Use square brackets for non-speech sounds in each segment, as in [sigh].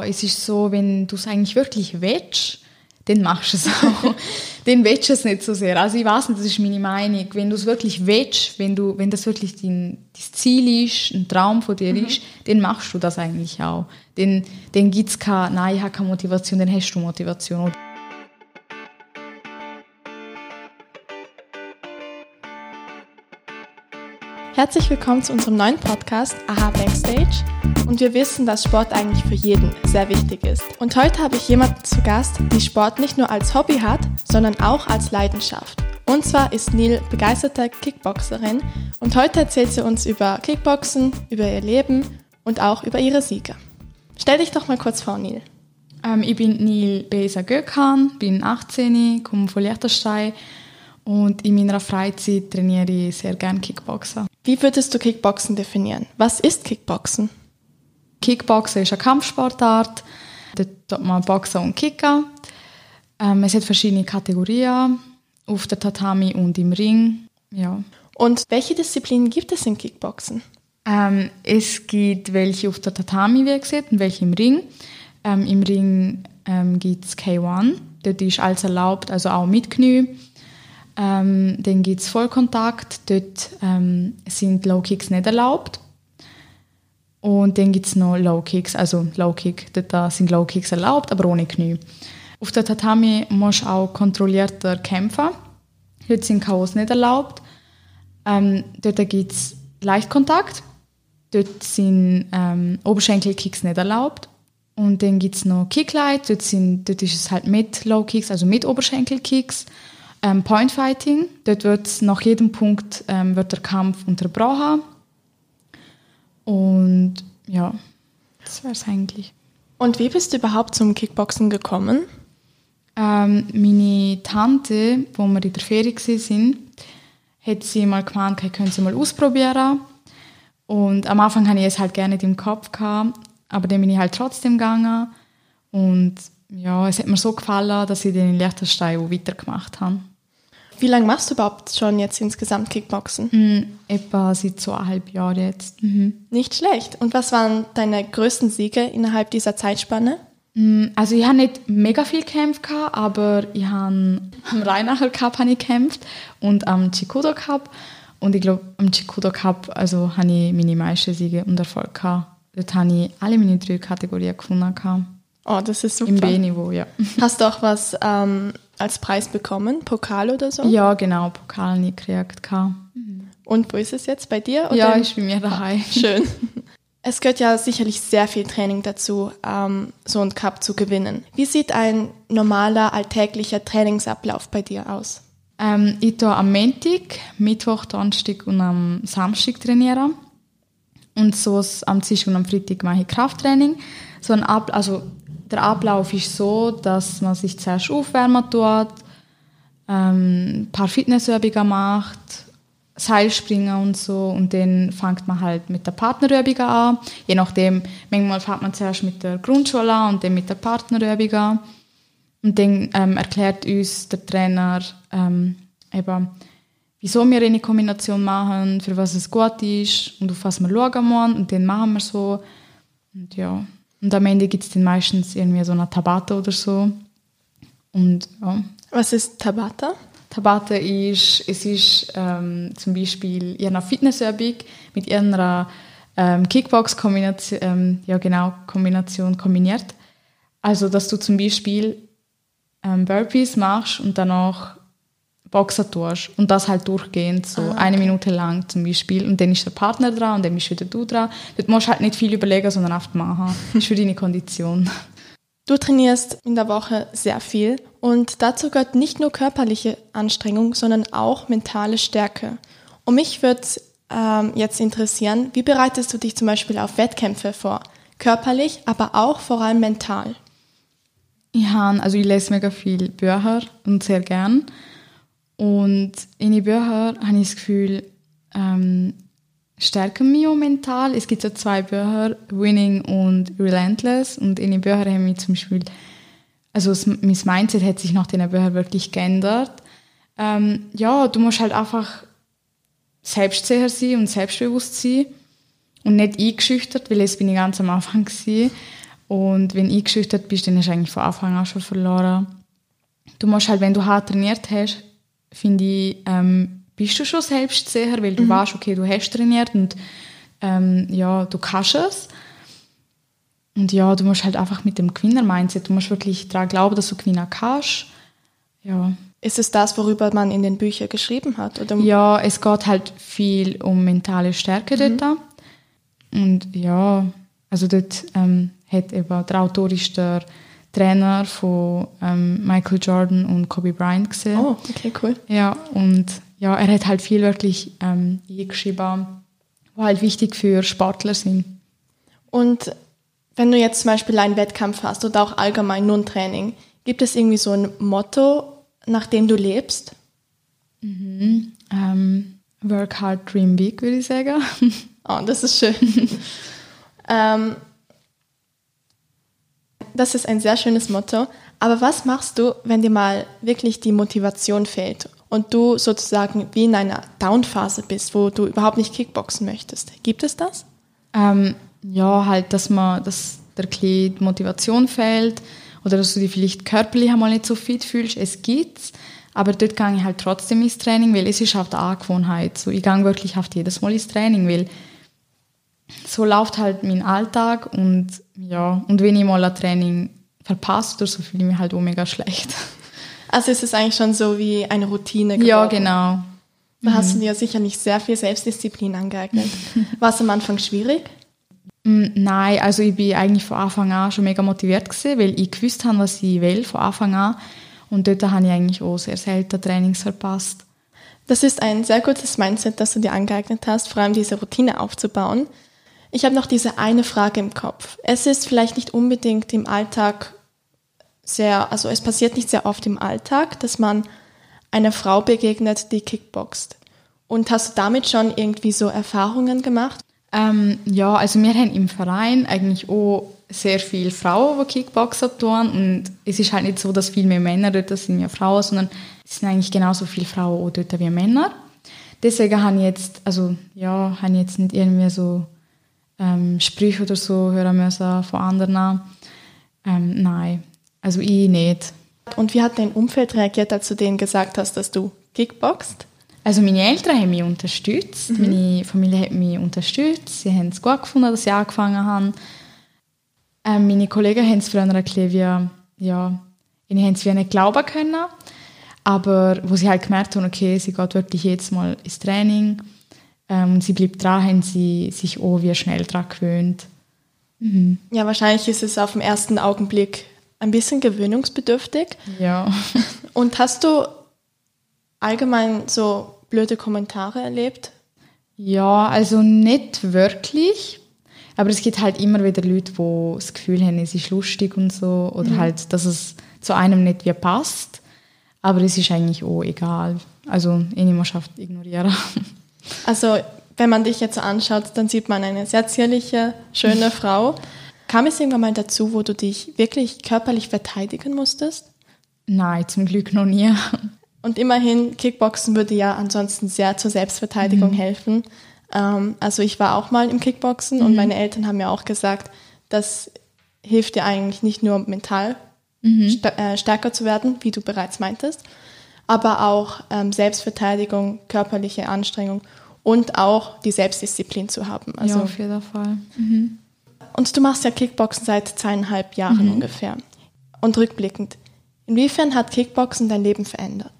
ja, es ist so, wenn du es eigentlich wirklich willst, dann machst du es auch. [laughs] dann willst du es nicht so sehr. Also ich weiß nicht, das ist meine Meinung. Wenn du es wirklich willst, wenn, du, wenn das wirklich dein, dein Ziel ist, ein Traum von dir mhm. ist, dann machst du das eigentlich auch. Dann, dann gibt es keine, nein, ich habe keine Motivation, dann hast du Motivation. Herzlich willkommen zu unserem neuen Podcast Aha Backstage. Und wir wissen, dass Sport eigentlich für jeden sehr wichtig ist. Und heute habe ich jemanden zu Gast, die Sport nicht nur als Hobby hat, sondern auch als Leidenschaft. Und zwar ist Neil begeisterte Kickboxerin und heute erzählt sie uns über Kickboxen, über ihr Leben und auch über ihre Siege. Stell dich doch mal kurz vor, Neil. Ähm, ich bin Neil Besa Gökhan, bin 18, komme von Liechtenstein und in meiner Freizeit trainiere ich sehr gerne Kickboxen. Wie würdest du Kickboxen definieren? Was ist Kickboxen? Kickboxen ist eine Kampfsportart. Dort tut man Boxen und Kicken. Ähm, es hat verschiedene Kategorien auf der Tatami und im Ring. Ja. Und welche Disziplinen gibt es in Kickboxen? Ähm, es gibt welche auf der Tatami, wie gesagt, und welche im Ring. Ähm, Im Ring ähm, gibt es K1. Dort ist alles erlaubt, also auch mit Knie. Ähm, dann gibt es Vollkontakt, dort ähm, sind Low Kicks nicht erlaubt. Und dann gibt es noch Low Kicks, also Low Kick, dort sind Low Kicks erlaubt, aber ohne Knie. Auf der Tatami musst du auch kontrollierter kämpfen. Dort sind Chaos nicht erlaubt. Ähm, dort gibt es Leichtkontakt. Dort sind ähm, Oberschenkelkicks nicht erlaubt. Und dann gibt es noch Kicklight. Dort, sind, dort ist es halt mit Low Kicks, also mit Oberschenkelkicks ähm, Point Fighting. Dort wird nach jedem Punkt ähm, wird der Kampf unterbrochen. Und ja, das wäre es eigentlich. Und wie bist du überhaupt zum Kickboxen gekommen? Ähm, meine Tante, wo wir in der Ferie waren, hat sie mal gemeint, okay, können sie mal ausprobieren. Und am Anfang hatte ich es halt gerne nicht im Kopf, gehabt, aber dann bin ich halt trotzdem gegangen. Und ja, es hat mir so gefallen, dass ich dann in Liechtenstein weitergemacht habe. Wie lange machst du überhaupt schon jetzt insgesamt Kickboxen? Mhm, etwa seit zweieinhalb Jahren jetzt. Mhm. Nicht schlecht. Und was waren deine größten Siege innerhalb dieser Zeitspanne? Mm, also ich habe nicht mega viel gekämpft, aber ich habe am Rheinacher Cup habe ich gekämpft und am Chikudo Cup. Und ich glaube, am Chikudo Cup also, habe ich meine meisten Siege und Erfolg gehabt. Dort habe ich alle meine drei Kategorien gewonnen. Gehabt. Oh, das ist super. Im B-Niveau, ja. Hast du auch was ähm, als Preis bekommen? Pokal oder so? Ja, genau, Pokal nie gekriegt. Mhm. Und wo ist es jetzt? Bei dir? Oder? Ja, ist bei mir daheim. [laughs] Schön. Es gehört ja sicherlich sehr viel Training dazu, ähm, so einen Cup zu gewinnen. Wie sieht ein normaler, alltäglicher Trainingsablauf bei dir aus? Ähm, ich tue am Montag, Mittwoch, Donnerstag und am Samstag trainieren. Und so am Dienstag und am Freitag mache ich Krafttraining. So ein Ab also der Ablauf ist so, dass man sich zuerst aufwärmen tut, ähm, ein paar Fitnessübungen macht, Seilspringen und so und dann fängt man halt mit der Partnerübung an. Je nachdem, manchmal fängt man zuerst mit der Grundschule an und dann mit der Partnerübung an. Und dann ähm, erklärt uns der Trainer ähm, eben, wieso wir eine Kombination machen, für was es gut ist und auf was wir schauen müssen. Und dann machen wir so. Und ja, und am Ende gibt es dann meistens irgendwie so eine Tabata oder so. Und ja. Was ist Tabata? Tabata ist, es ist ähm, zum Beispiel ihre Fitnessübung mit ihrer ähm, Kickbox-Kombination, ähm, ja genau, Kombination kombiniert. Also, dass du zum Beispiel ähm, Burpees machst und danach Boxen tust und das halt durchgehend, so ah, okay. eine Minute lang zum Beispiel und dann ist der Partner dran und dann bist wieder du dran. Dort musst du halt nicht viel überlegen, sondern einfach machen. Das ist für deine Kondition. Du trainierst in der Woche sehr viel und dazu gehört nicht nur körperliche Anstrengung, sondern auch mentale Stärke. Und mich würde ähm, jetzt interessieren, wie bereitest du dich zum Beispiel auf Wettkämpfe vor? Körperlich, aber auch vor allem mental. Ich, habe, also ich lese mega viel Bücher und sehr gern. Und in den Büchern habe ich das Gefühl, ähm, stärken mich auch mental. Es gibt so zwei Bücher, Winning und Relentless. Und in den Büchern haben mich zum Beispiel, also mein Mindset hat sich nach den Büchern wirklich geändert. Ähm, ja, du musst halt einfach selbstsicher sein und selbstbewusst sein und nicht eingeschüchtert, weil das bin ich ganz am Anfang gewesen. Und wenn du eingeschüchtert bist, dann hast du eigentlich von Anfang an schon verloren. Du musst halt, wenn du hart trainiert hast, finde ich, ähm, bist du schon selbstsicher, weil du mhm. weißt, okay, du hast trainiert und ähm, ja, du kannst es. Und ja, du musst halt einfach mit dem Gewinner-Mindset, du musst wirklich daran glauben, dass du gewinnen kannst. Ja. Ist es das, worüber man in den Büchern geschrieben hat? Oder? Ja, es geht halt viel um mentale Stärke mhm. dort. Und ja, also dort ähm, hat eben der Autor ist der Trainer von ähm, Michael Jordan und Kobe Bryant gesehen. Oh, okay, cool. Ja, und ja, er hat halt viel wirklich ähm, geschrieben, die halt wichtig für Sportler sind. Und wenn du jetzt zum Beispiel einen Wettkampf hast oder auch allgemein nur ein Training, gibt es irgendwie so ein Motto, nach dem du lebst? Mhm. Ähm, work hard, dream big, würde ich sagen. Oh, [laughs] das ist schön. [laughs] ähm, das ist ein sehr schönes Motto. Aber was machst du, wenn dir mal wirklich die Motivation fehlt und du sozusagen wie in einer Downphase bist, wo du überhaupt nicht Kickboxen möchtest? Gibt es das? Ähm, ja, halt, dass man, dass der die Motivation fehlt oder dass du dich vielleicht körperlich einmal nicht so fit fühlst. Es gibt's, aber dort gehe ich halt trotzdem ins Training, weil es ist auf der Angewohnheit. So, ich gehe wirklich auf jedes Mal ins Training, weil so läuft halt mein Alltag und ja, und wenn ich mal ein Training verpasse oder so, fühle ich mich halt auch mega schlecht. [laughs] Also ist es eigentlich schon so wie eine Routine geworden? Ja, genau. Da hast du mhm. dir sicher nicht sehr viel Selbstdisziplin angeeignet. [laughs] War es am Anfang schwierig? Mm, nein, also ich bin eigentlich von Anfang an schon mega motiviert gewesen, weil ich gewusst habe, was ich will von Anfang an. Und dort habe ich eigentlich auch sehr selten Trainings verpasst. Das ist ein sehr gutes Mindset, das du dir angeeignet hast, vor allem diese Routine aufzubauen. Ich habe noch diese eine Frage im Kopf. Es ist vielleicht nicht unbedingt im Alltag sehr, also es passiert nicht sehr oft im Alltag, dass man einer Frau begegnet, die kickboxt. Und hast du damit schon irgendwie so Erfahrungen gemacht? Ähm, ja, also wir haben im Verein eigentlich auch sehr viele Frauen, die Kickboxen tun und es ist halt nicht so, dass viel mehr Männer dort sind ja Frauen, sondern es sind eigentlich genauso viele Frauen auch dort wie Männer. Deswegen habe ich jetzt, also ja, habe ich jetzt nicht irgendwie so ähm, Sprüche oder so hören müssen von anderen. Ähm, nein, also ich nicht. Und wie hat dein Umfeld reagiert, als du denen gesagt hast, dass du kickboxst? Also meine Eltern haben mich unterstützt, mhm. meine Familie hat mich unterstützt, sie haben es gut gefunden, dass ich angefangen habe. Ähm, meine Kollegen haben es früher bisschen wie, ja, ihnen haben es wie nicht glauben können, aber wo sie halt gemerkt haben, okay, sie geht wirklich jetzt mal ins Training ähm, und sie bleibt dran, haben sie sich auch wie schnell daran gewöhnt. Mhm. Ja, wahrscheinlich ist es auf den ersten Augenblick ein bisschen gewöhnungsbedürftig. Ja. [laughs] Und hast du allgemein so blöde Kommentare erlebt? Ja, also nicht wirklich. Aber es gibt halt immer wieder Leute, die das Gefühl haben, es ist lustig und so. Oder mhm. halt, dass es zu einem nicht wie passt. Aber es ist eigentlich auch egal. Also ich muss ignorieren. [laughs] Also wenn man dich jetzt anschaut, dann sieht man eine sehr zierliche, schöne [laughs] Frau. Kam es irgendwann mal dazu, wo du dich wirklich körperlich verteidigen musstest? Nein, zum Glück noch nie. Und immerhin, Kickboxen würde ja ansonsten sehr zur Selbstverteidigung mhm. helfen. Ähm, also ich war auch mal im Kickboxen mhm. und meine Eltern haben mir auch gesagt, das hilft dir eigentlich nicht nur mental mhm. st äh, stärker zu werden, wie du bereits meintest, aber auch ähm, Selbstverteidigung, körperliche Anstrengung und auch die Selbstdisziplin zu haben. Also, ja, auf jeden Fall. Mhm. Und du machst ja Kickboxen seit zweieinhalb Jahren mhm. ungefähr. Und rückblickend, inwiefern hat Kickboxen dein Leben verändert?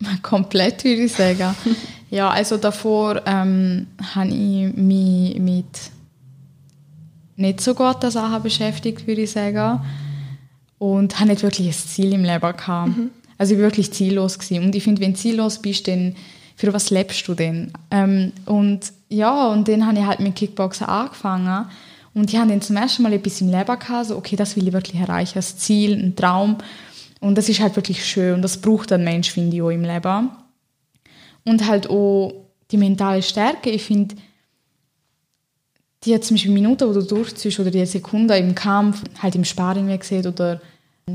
[laughs] Komplett, würde ich sagen. [laughs] ja, also davor ähm, habe ich mich mit nicht so guten Sachen beschäftigt, würde ich sagen. Und habe nicht wirklich ein Ziel im Leben gehabt. Mhm. Also ich war wirklich ziellos. Gewesen. Und ich finde, wenn du ziellos bist, dann für was lebst du denn? Ähm, und ja, und dann habe ich halt mit Kickboxen angefangen. Und ich habe dann zum ersten Mal etwas im Leben gehabt, so, okay, das will ich wirklich erreichen, ein Ziel, ein Traum. Und das ist halt wirklich schön und das braucht ein Mensch, finde ich, auch im Leben. Und halt auch die mentale Stärke. Ich finde, die zum Beispiel Minuten, wo du durchziehst oder die Sekunden im Kampf, halt im Sparring, wie gesagt, oder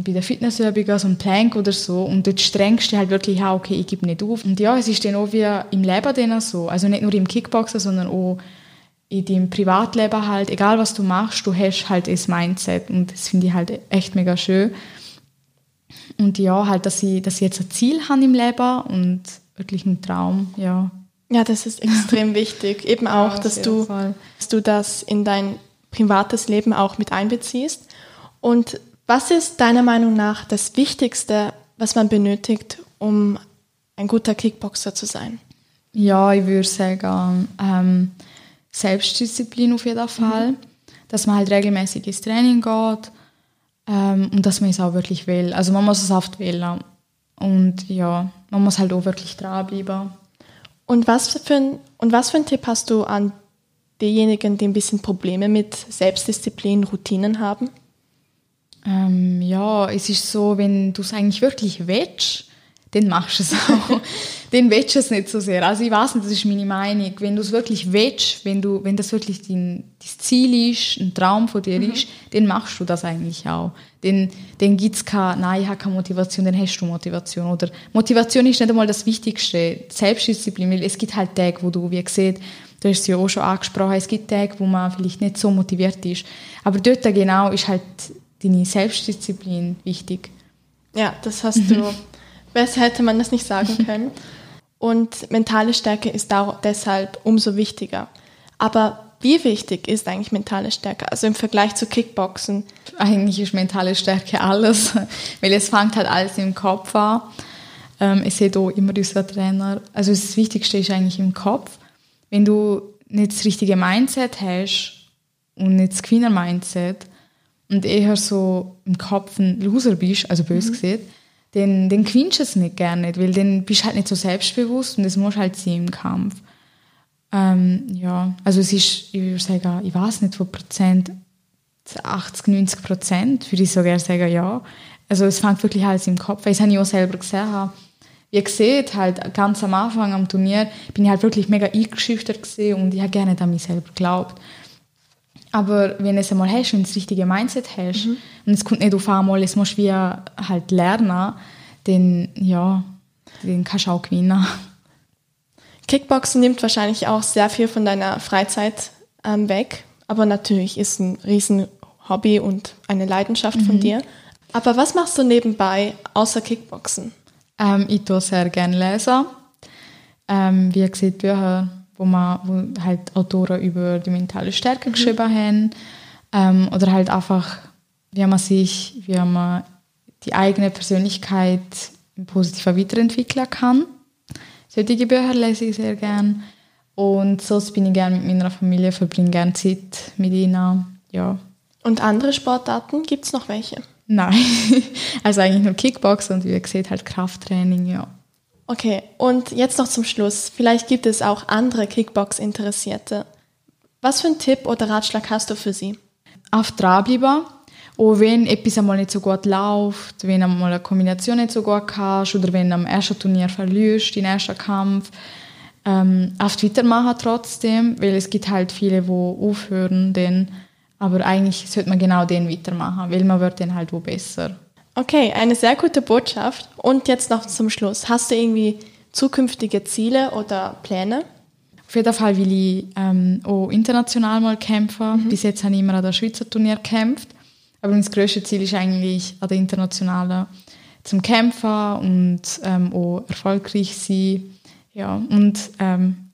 bei der Fitnessübung, so ein Plank oder so. Und dort strengst du halt wirklich auch, okay, ich gebe nicht auf. Und ja, es ist dann auch wie im Leben dann so. Also nicht nur im Kickboxen, sondern auch in deinem Privatleben halt, egal was du machst, du hast halt das Mindset und das finde ich halt echt mega schön. Und ja, halt, dass ich, dass ich jetzt ein Ziel habe im Leben und wirklich einen Traum, ja. Ja, das ist extrem [laughs] wichtig. Eben auch, ja, dass, du, dass du das in dein privates Leben auch mit einbeziehst. Und was ist deiner Meinung nach das Wichtigste, was man benötigt, um ein guter Kickboxer zu sein? Ja, ich würde sagen, ähm, Selbstdisziplin auf jeden Fall, mhm. dass man halt regelmäßig ins Training geht ähm, und dass man es auch wirklich will. Also man muss es oft wählen und ja, man muss halt auch wirklich dranbleiben. Und was für ein, und was für einen Tipp hast du an diejenigen, die ein bisschen Probleme mit Selbstdisziplin, Routinen haben? Ähm, ja, es ist so, wenn du es eigentlich wirklich willst, dann machst du es auch. [laughs] dann willst du es nicht so sehr. Also ich weiß nicht, das ist meine Meinung. Wenn du es wirklich willst, wenn, du, wenn das wirklich dein, dein Ziel ist, ein Traum von dir mhm. ist, dann machst du das eigentlich auch. Dann, dann gibt es keine, nein, ich habe keine Motivation, dann hast du Motivation. Oder Motivation ist nicht einmal das Wichtigste. Selbstdisziplin, weil es gibt halt Tage, wo du, wie gesagt, du hast es ja auch schon angesprochen, es gibt Tage, wo man vielleicht nicht so motiviert ist. Aber dort genau ist halt deine Selbstdisziplin wichtig. Ja, das hast du Besser hätte man das nicht sagen [laughs] können. Und mentale Stärke ist deshalb umso wichtiger. Aber wie wichtig ist eigentlich mentale Stärke? Also im Vergleich zu Kickboxen? Eigentlich ist mentale Stärke alles, [laughs] weil es fängt halt alles im Kopf an. Ähm, ich sehe hier immer unseren Trainer. Also das Wichtigste ist eigentlich im Kopf. Wenn du nicht das richtige Mindset hast und nicht das Gewinner-Mindset und eher so im Kopf ein Loser bist, also bös mhm. gesehen, dann, dann gewinnst du es nicht gerne nicht, weil dann bist du halt nicht so selbstbewusst und das muss halt sein im Kampf. Ähm, ja, also es ist, ich würde sagen, ich weiß nicht, von Prozent, 80, 90 Prozent würde ich sogar sagen, ja. Also es fängt wirklich alles im Kopf, weil ich es auch selber gesehen habe. Wie ihr seht, halt ganz am Anfang am Turnier bin ich halt wirklich mega eingeschüchtert gesehen und ich habe gerne an mich selber geglaubt. Aber wenn du es einmal hast, wenn du das richtige Mindset hast mhm. und es kommt nicht auf einmal, es musst du wie halt lernen, dann ja, dann kannst du auch gewinnen. Kickboxen nimmt wahrscheinlich auch sehr viel von deiner Freizeit ähm, weg, aber natürlich ist ein riesen Hobby und eine Leidenschaft mhm. von dir. Aber was machst du nebenbei außer Kickboxen? Ähm, ich tue sehr gerne lesen. Ähm, wie gesagt, Bücher wo, man, wo halt Autoren über die mentale Stärke mhm. geschrieben haben. Ähm, oder halt einfach, wie man sich, wie man die eigene Persönlichkeit positiver weiterentwickeln kann. Solche Bücher lese ich sehr gern. Und sonst bin ich gerne mit meiner Familie, verbringe gerne Zeit mit ihnen. Ja. Und andere Sportarten, gibt es noch welche? Nein, [laughs] also eigentlich nur Kickbox und wie gesagt halt Krafttraining, ja. Okay, und jetzt noch zum Schluss. Vielleicht gibt es auch andere Kickbox-Interessierte. Was für einen Tipp oder Ratschlag hast du für sie? Auf dranbleiben. Und wenn etwas einmal nicht so gut läuft, wenn einmal eine Kombination nicht so gut kannst oder wenn du am ersten Turnier verlierst, den ersten Kampf, ähm, oft weitermachen trotzdem, weil es gibt halt viele, die aufhören, dann, aber eigentlich sollte man genau den weitermachen, weil man wird dann halt wo besser. Okay, eine sehr gute Botschaft. Und jetzt noch zum Schluss. Hast du irgendwie zukünftige Ziele oder Pläne? Auf jeden Fall will ich ähm, auch international mal kämpfen. Mhm. Bis jetzt habe ich immer an der Schweizer Turnier gekämpft. Aber mein grösstes Ziel ist eigentlich an der internationalen zum Kämpfen und ähm, auch erfolgreich sein. Ja, und ähm,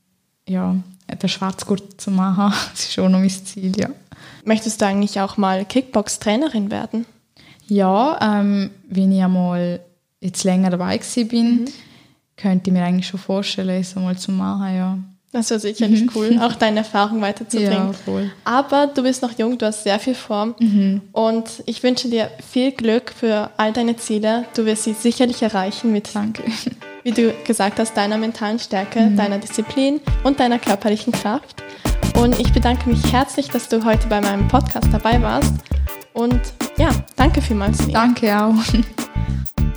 ja, den Schwarzgurt zu machen, [laughs] das ist auch noch mein Ziel, ja. Möchtest du eigentlich auch mal Kickbox-Trainerin werden? Ja, ähm, wenn ich einmal jetzt länger dabei bin, mhm. könnte ich mir eigentlich schon vorstellen, es einmal zu machen, ja. Das wäre sicherlich mhm. cool, auch deine Erfahrung weiterzubringen. Ja, voll. Aber du bist noch jung, du hast sehr viel vor mhm. und ich wünsche dir viel Glück für all deine Ziele. Du wirst sie sicherlich erreichen mit, Danke. wie du gesagt hast, deiner mentalen Stärke, mhm. deiner Disziplin und deiner körperlichen Kraft. Und ich bedanke mich herzlich, dass du heute bei meinem Podcast dabei warst und ja, danke vielmals. Danke auch. [laughs]